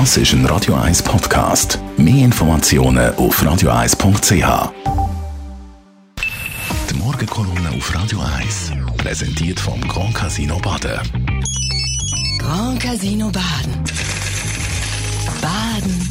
Das ist ein Radio 1 Podcast. Mehr Informationen auf radio1.ch. Die Morgenkolumne auf Radio 1 präsentiert vom Grand Casino Baden. Grand Casino Baden. Baden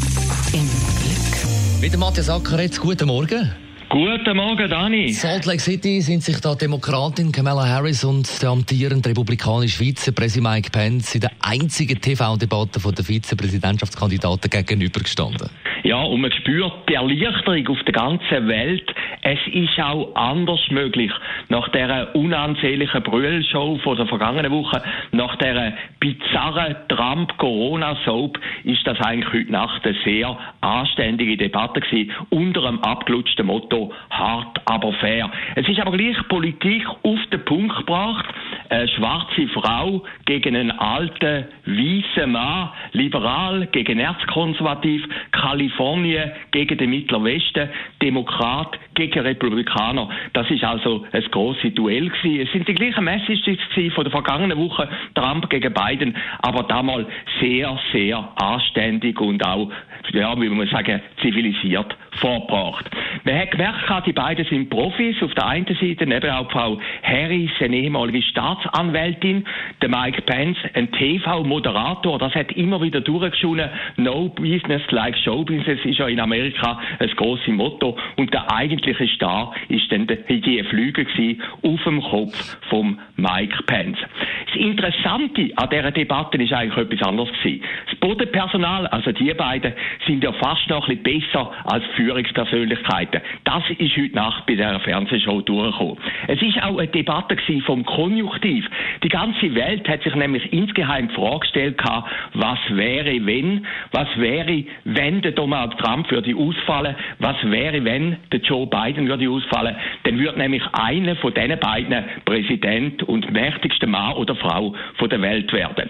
im Glück. Mit dem Matthias Ackeretz, guten Morgen. Guten Morgen, Dani. Salt Lake City sind sich da Demokratin Kamala Harris und der amtierende republikanische Vizepräsident Mike Pence in der einzigen TV-Debatte der Vizepräsidentschaftskandidaten gegenübergestanden. Ja, und man spürt die Erleichterung auf der ganzen Welt. Es ist auch anders möglich. Nach dieser unansehnlichen Brüllshow von der vergangenen Woche, nach dieser bizarren Trump-Corona-Soap, ist das eigentlich heute Nacht eine sehr anständige Debatte gewesen, unter einem abgelutschten Motto hart, aber fair. Es ist aber gleich Politik auf den Punkt gebracht. Eine schwarze Frau gegen einen alten, weißen Mann, liberal gegen erzkonservativ, Kalifornien gegen den Mittleren Westen, Demokrat gegen Republikaner. Das ist also ein grosses Duell gewesen. Es sind die gleichen Messages von der vergangenen Woche, Trump gegen Biden, aber damals sehr, sehr anständig und auch, ja, wie man sagen, zivilisiert vorgebracht. Man hat gemerkt, die beiden sind Profis. Auf der einen Seite eben auch Frau Harris, eine ehemalige Staatsanwältin, der Mike Pence, ein TV-Moderator. Das hat immer wieder durchgeschonen. No business like show business ist ja in Amerika ein grosses Motto. Und der eigentliche Star ist dann die Flüge auf dem Kopf vom Mike Pence. Das Interessante an dieser Debatte ist eigentlich etwas anderes gewesen. Das Bodenpersonal, also die beiden, sind ja fast noch ein bisschen besser als Führungspersönlichkeiten. Das ist heute Nacht bei dieser Fernsehshow durchgekommen. Es ist auch eine Debatte vom Konjunktiv. Die ganze Welt hat sich nämlich insgeheim die Frage gestellt, was wäre, wenn, was wäre, wenn der Donald Trump würde ausfallen, was wäre, wenn der Joe Biden würde ausfallen, dann würde nämlich einer von diesen beiden Präsident und mächtigste Mann oder Frau von der Welt werden.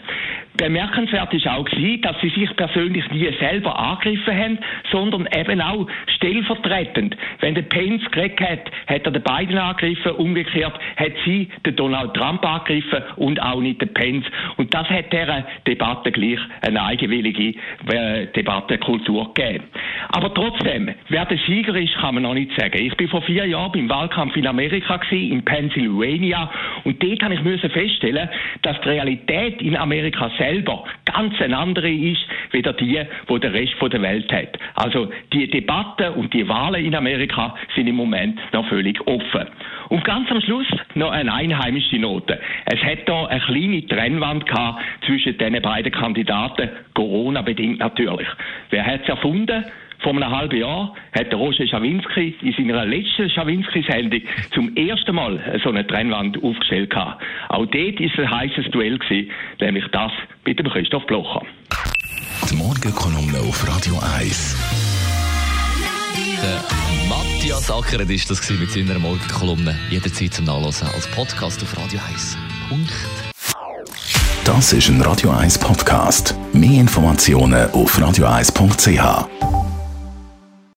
Bemerkenswert ist auch gewesen, dass sie sich persönlich nie selber angegriffen haben, sondern eben auch stellvertretend. Wenn der Pence gekriegt hat, hat er den Biden angegriffen, umgekehrt hat sie den Donald Trump angegriffen und auch nicht den Pence. Und das hat dieser Debatte gleich eine eigenwillige äh, Debattenkultur gegeben. Aber trotzdem, wer der Sieger ist, kann man noch nicht sagen. Ich bin vor vier Jahren beim Wahlkampf in Amerika gewesen, in Pennsylvania, und dort habe ich feststellen, dass die Realität in Amerika selber ganz eine andere ist, wie die, wo der Rest der Welt hat. Also die Debatten und die Wahlen in Amerika sind im Moment noch völlig offen. Und ganz am Schluss noch eine einheimische Note. Es hat da eine kleine Trennwand gehabt zwischen den beiden Kandidaten, Corona bedingt natürlich. Wer hat es erfunden? Vor einem halben Jahr hat der Roger Schawinski in seiner letzten Schawinski-Sendung zum ersten Mal so eine Trennwand aufgestellt gehabt. Auch dort ist ein heißes Duell gewesen, nämlich das mit dem Christoph Blocher. Die Morgenkolumne auf Radio 1. Der Matthias Ackeret ist das mit seiner Morgenkolumne. Jederzeit zum Nachlesen als Podcast auf Radio 1. Punkt. Das ist ein Radio 1 Podcast. Mehr Informationen auf radio1.ch.